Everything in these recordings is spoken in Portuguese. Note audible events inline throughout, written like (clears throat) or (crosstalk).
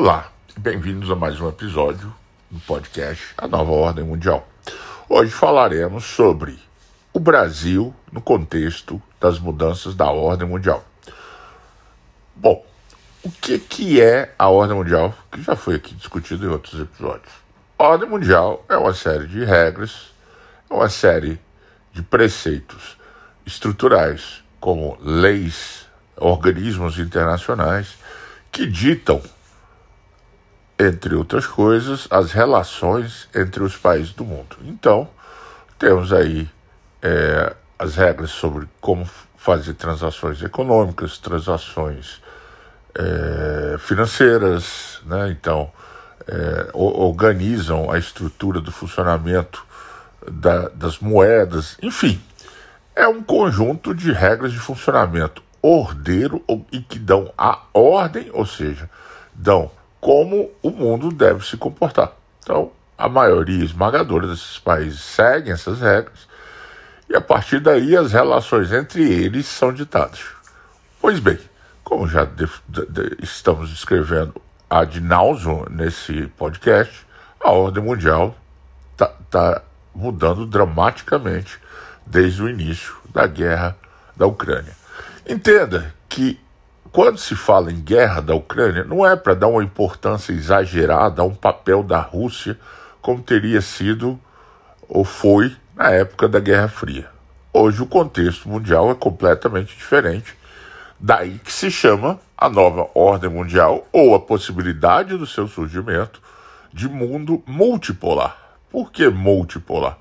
Olá, bem-vindos a mais um episódio do podcast A Nova Ordem Mundial. Hoje falaremos sobre o Brasil no contexto das mudanças da ordem mundial. Bom, o que, que é a ordem mundial, que já foi aqui discutido em outros episódios? A ordem mundial é uma série de regras, é uma série de preceitos estruturais, como leis, organismos internacionais, que ditam entre outras coisas, as relações entre os países do mundo. Então, temos aí é, as regras sobre como fazer transações econômicas, transações é, financeiras, né? então, é, organizam a estrutura do funcionamento da, das moedas, enfim, é um conjunto de regras de funcionamento ordeiro e que dão a ordem, ou seja, dão como o mundo deve se comportar. Então, a maioria esmagadora desses países seguem essas regras e a partir daí as relações entre eles são ditadas. Pois bem, como já de, de, de, estamos escrevendo ad nauseam nesse podcast, a ordem mundial está tá mudando dramaticamente desde o início da guerra da Ucrânia. Entenda que quando se fala em guerra da Ucrânia, não é para dar uma importância exagerada a um papel da Rússia como teria sido ou foi na época da Guerra Fria. Hoje o contexto mundial é completamente diferente, daí que se chama a nova ordem mundial ou a possibilidade do seu surgimento de mundo multipolar. Por que multipolar?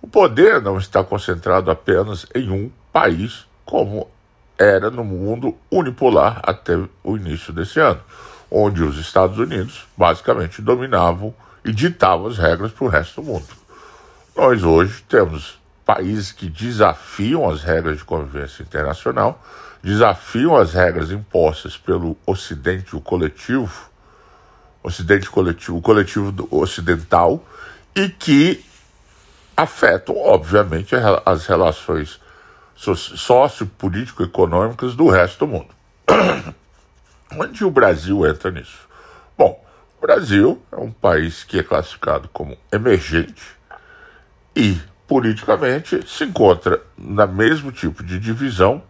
O poder não está concentrado apenas em um país, como era no mundo unipolar até o início desse ano, onde os Estados Unidos basicamente dominavam e ditavam as regras para o resto do mundo. Nós hoje temos países que desafiam as regras de convivência internacional, desafiam as regras impostas pelo Ocidente, o coletivo, Ocidente coletivo, o coletivo ocidental, e que afetam, obviamente, as relações sociopolítico-econômicas do resto do mundo. (clears throat) Onde o Brasil entra nisso? Bom, o Brasil é um país que é classificado como emergente e, politicamente, se encontra na mesmo tipo de divisão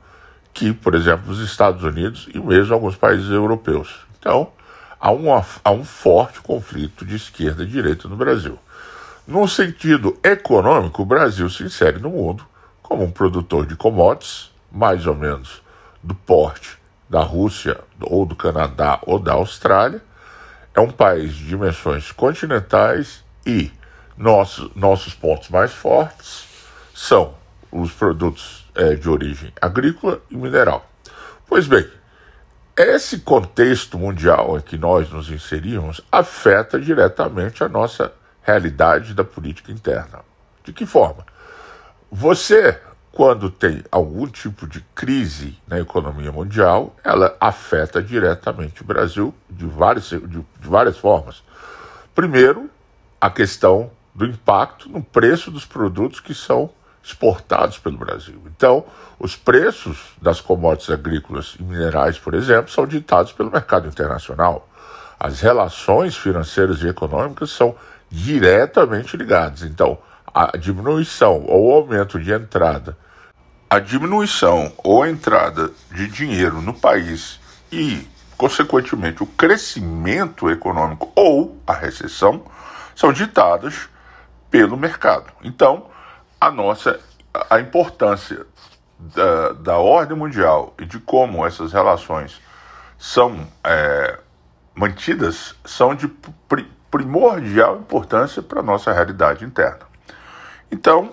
que, por exemplo, os Estados Unidos e mesmo alguns países europeus. Então, há um, há um forte conflito de esquerda e direita no Brasil. No sentido econômico, o Brasil se insere no mundo como um produtor de commodities, mais ou menos do porte da Rússia ou do Canadá ou da Austrália. É um país de dimensões continentais e nossos, nossos pontos mais fortes são os produtos é, de origem agrícola e mineral. Pois bem, esse contexto mundial em que nós nos inserimos afeta diretamente a nossa realidade da política interna. De que forma? Você, quando tem algum tipo de crise na economia mundial, ela afeta diretamente o Brasil de várias, de, de várias formas. Primeiro, a questão do impacto no preço dos produtos que são exportados pelo Brasil. Então, os preços das commodities agrícolas e minerais, por exemplo, são ditados pelo mercado internacional. As relações financeiras e econômicas são diretamente ligadas. Então, a diminuição ou aumento de entrada, a diminuição ou entrada de dinheiro no país e, consequentemente, o crescimento econômico ou a recessão são ditadas pelo mercado. Então, a nossa a importância da, da ordem mundial e de como essas relações são é, mantidas são de primordial importância para a nossa realidade interna. Então,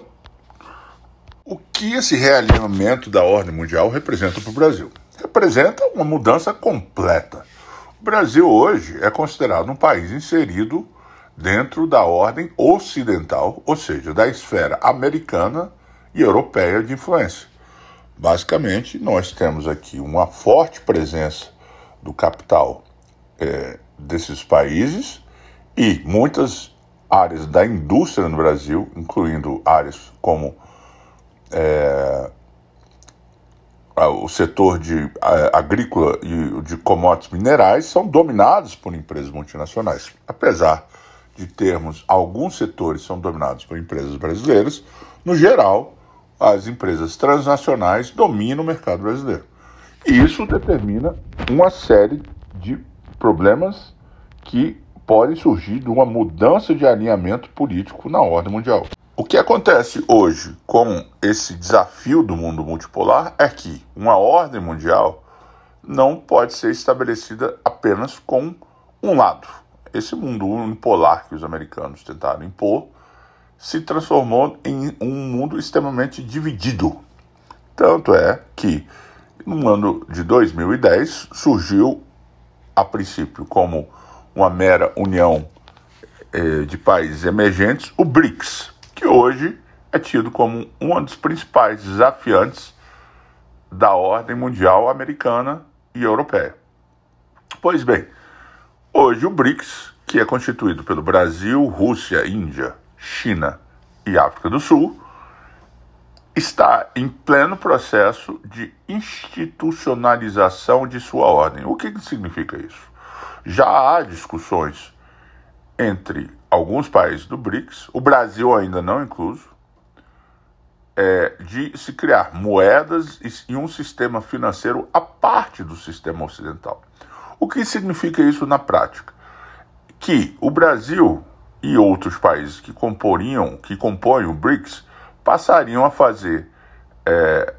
o que esse realinhamento da ordem mundial representa para o Brasil? Representa uma mudança completa. O Brasil hoje é considerado um país inserido dentro da ordem ocidental, ou seja, da esfera americana e europeia de influência. Basicamente, nós temos aqui uma forte presença do capital é, desses países e muitas áreas da indústria no Brasil, incluindo áreas como é, o setor de agrícola e de commodities minerais são dominados por empresas multinacionais. Apesar de termos alguns setores são dominados por empresas brasileiras, no geral, as empresas transnacionais dominam o mercado brasileiro. E isso determina uma série de problemas que podem surgir de uma mudança de alinhamento político na ordem mundial. O que acontece hoje com esse desafio do mundo multipolar é que uma ordem mundial não pode ser estabelecida apenas com um lado. Esse mundo unipolar que os americanos tentaram impor se transformou em um mundo extremamente dividido. Tanto é que no ano de 2010 surgiu, a princípio, como uma mera união eh, de países emergentes, o BRICS, que hoje é tido como um dos principais desafiantes da ordem mundial americana e europeia. Pois bem, hoje o BRICS, que é constituído pelo Brasil, Rússia, Índia, China e África do Sul, está em pleno processo de institucionalização de sua ordem. O que, que significa isso? Já há discussões entre alguns países do BRICS, o Brasil ainda não incluso, é, de se criar moedas e um sistema financeiro à parte do sistema ocidental. O que significa isso na prática? Que o Brasil e outros países que comporiam, que compõem o BRICS, passariam a fazer é,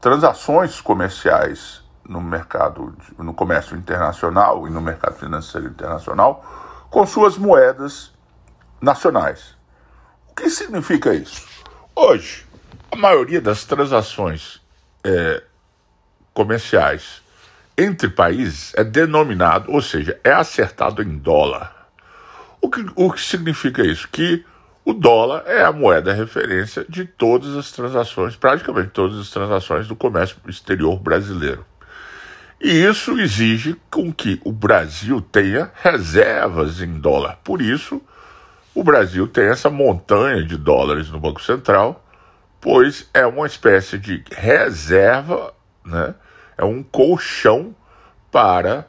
transações comerciais no mercado, no comércio internacional e no mercado financeiro internacional com suas moedas nacionais. O que significa isso? Hoje, a maioria das transações é, comerciais entre países é denominado, ou seja, é acertado em dólar. O que, o que significa isso? Que o dólar é a moeda referência de todas as transações, praticamente todas as transações do comércio exterior brasileiro. E isso exige com que o Brasil tenha reservas em dólar. Por isso, o Brasil tem essa montanha de dólares no Banco Central, pois é uma espécie de reserva, né? é um colchão para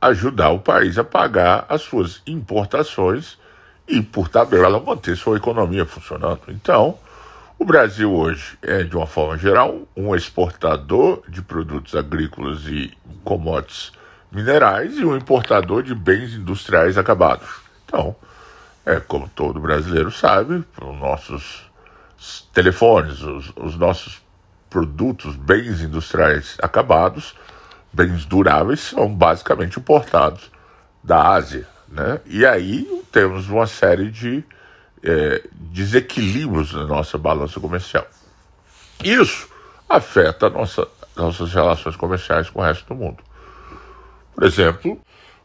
ajudar o país a pagar as suas importações e, por tabela, manter sua economia funcionando. Então, o Brasil hoje é, de uma forma geral, um exportador de produtos agrícolas e commodities minerais e um importador de bens industriais acabados. Então, é como todo brasileiro sabe, os nossos telefones, os, os nossos produtos, bens industriais acabados, bens duráveis, são basicamente importados da Ásia. Né? E aí temos uma série de é, desequilíbrios na nossa balança comercial. Isso afeta nossa, nossas relações comerciais com o resto do mundo. Por exemplo,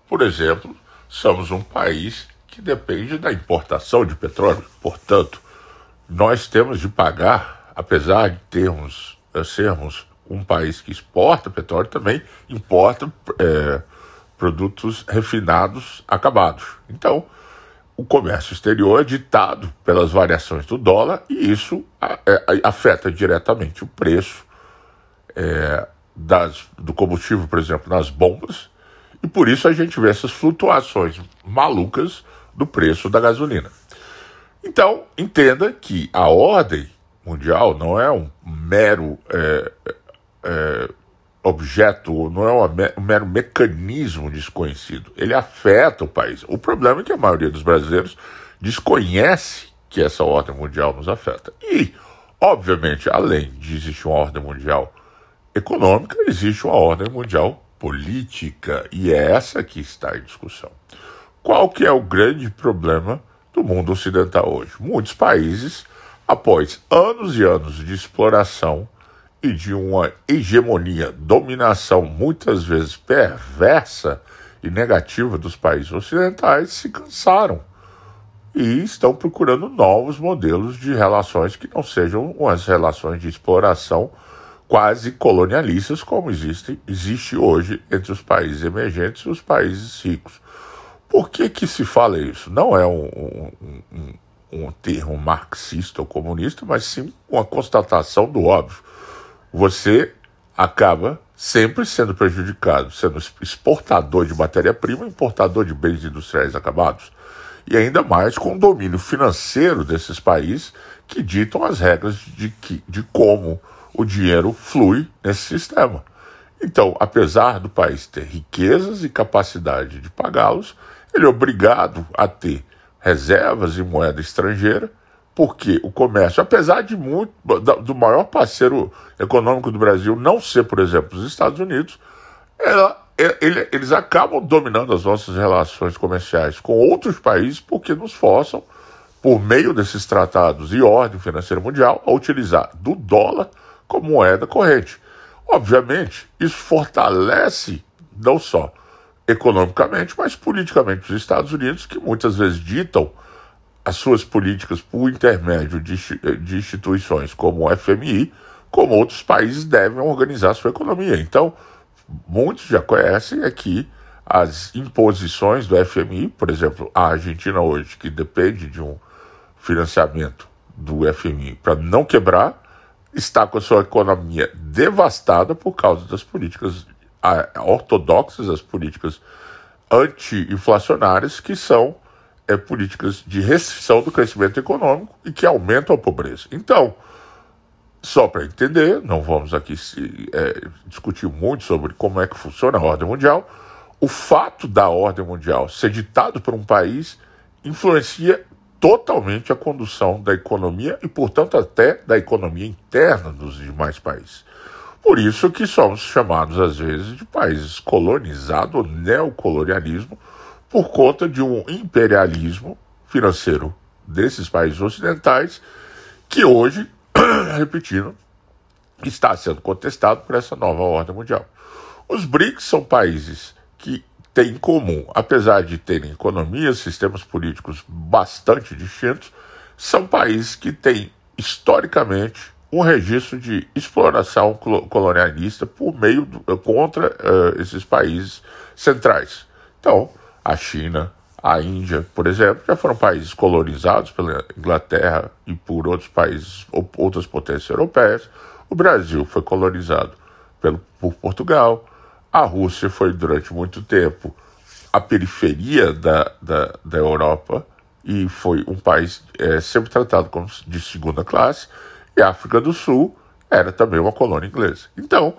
por exemplo, somos um país que depende da importação de petróleo. Portanto, nós temos de pagar, apesar de termos, eh, sermos um país que exporta petróleo, também importa é, produtos refinados acabados. Então, o comércio exterior é ditado pelas variações do dólar e isso é, afeta diretamente o preço é, das, do combustível, por exemplo, nas bombas, e por isso a gente vê essas flutuações malucas do preço da gasolina. Então, entenda que a ordem mundial não é um mero é, é, objeto, não é um mero mecanismo desconhecido. Ele afeta o país. O problema é que a maioria dos brasileiros desconhece que essa ordem mundial nos afeta. E, obviamente, além de existir uma ordem mundial econômica, existe uma ordem mundial política. E é essa que está em discussão. Qual que é o grande problema do mundo ocidental hoje? Muitos países, após anos e anos de exploração, e de uma hegemonia, dominação muitas vezes perversa e negativa dos países ocidentais se cansaram e estão procurando novos modelos de relações que não sejam as relações de exploração quase colonialistas como existe, existe hoje entre os países emergentes e os países ricos. Por que, que se fala isso? Não é um, um, um, um termo marxista ou comunista, mas sim uma constatação do óbvio. Você acaba sempre sendo prejudicado, sendo exportador de matéria-prima, importador de bens industriais acabados. E ainda mais com o domínio financeiro desses países que ditam as regras de, que, de como o dinheiro flui nesse sistema. Então, apesar do país ter riquezas e capacidade de pagá-los, ele é obrigado a ter reservas em moeda estrangeira, porque o comércio, apesar de muito, do maior parceiro econômico do Brasil não ser, por exemplo, os Estados Unidos, ela, é, ele, eles acabam dominando as nossas relações comerciais com outros países porque nos forçam, por meio desses tratados e ordem financeira mundial, a utilizar do dólar como moeda corrente. Obviamente, isso fortalece não só economicamente, mas politicamente os Estados Unidos, que muitas vezes ditam as suas políticas por intermédio de, de instituições como o FMI, como outros países devem organizar sua economia. Então, muitos já conhecem aqui as imposições do FMI, por exemplo, a Argentina hoje, que depende de um financiamento do FMI para não quebrar, está com a sua economia devastada por causa das políticas ortodoxas, as políticas anti-inflacionárias, que são é, políticas de restrição do crescimento econômico e que aumentam a pobreza. Então, só para entender, não vamos aqui se, é, discutir muito sobre como é que funciona a ordem mundial, o fato da ordem mundial ser ditado por um país influencia totalmente a condução da economia e, portanto, até da economia interna dos demais países. Por isso que somos chamados, às vezes, de países colonizados neocolonialismo, por conta de um imperialismo financeiro desses países ocidentais, que hoje, (clears throat) repetindo, está sendo contestado por essa nova ordem mundial. Os BRICS são países que têm em comum, apesar de terem economias, sistemas políticos bastante distintos, são países que têm historicamente um registro de exploração colonialista por meio do, contra uh, esses países centrais. Então, a China, a Índia, por exemplo, já foram países colonizados pela Inglaterra e por outros países, outras potências europeias. O Brasil foi colonizado pelo, por Portugal, a Rússia foi durante muito tempo a periferia da, da, da Europa e foi um país é, sempre tratado como de segunda classe, e a África do Sul era também uma colônia inglesa. Então,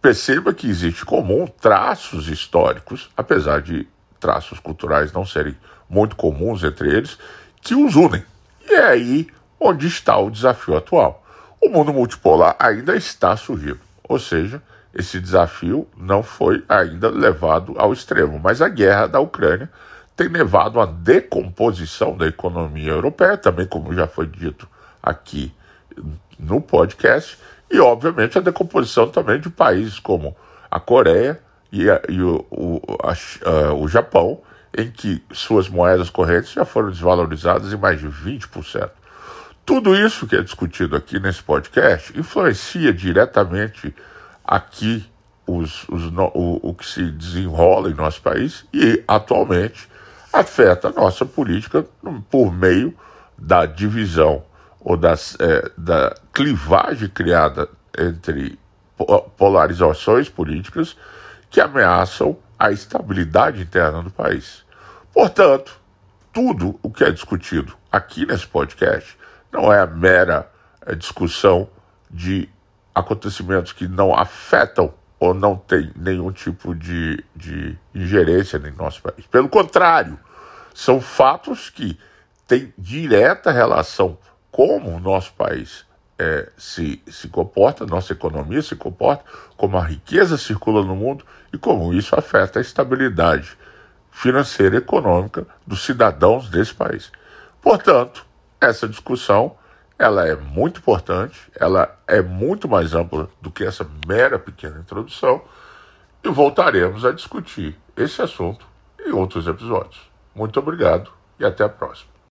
perceba que existe comum traços históricos, apesar de traços culturais não serem muito comuns entre eles, que os unem. E é aí onde está o desafio atual. O mundo multipolar ainda está surgindo, ou seja, esse desafio não foi ainda levado ao extremo, mas a guerra da Ucrânia tem levado à decomposição da economia europeia, também como já foi dito aqui no podcast, e obviamente a decomposição também de países como a Coreia e, a, e o, o, a, o Japão, em que suas moedas correntes já foram desvalorizadas em mais de 20%. Tudo isso que é discutido aqui nesse podcast influencia diretamente aqui os, os, o, o que se desenrola em nosso país e, atualmente, afeta a nossa política por meio da divisão ou das, é, da clivagem criada entre polarizações políticas que ameaçam a estabilidade interna do país. Portanto, tudo o que é discutido aqui nesse podcast não é mera é, discussão de acontecimentos que não afetam ou não têm nenhum tipo de, de ingerência em nosso país. Pelo contrário, são fatos que têm direta relação como o nosso país é, se, se comporta, nossa economia se comporta, como a riqueza circula no mundo e como isso afeta a estabilidade financeira e econômica dos cidadãos desse país. Portanto, essa discussão ela é muito importante, ela é muito mais ampla do que essa mera pequena introdução e voltaremos a discutir esse assunto em outros episódios. Muito obrigado e até a próxima.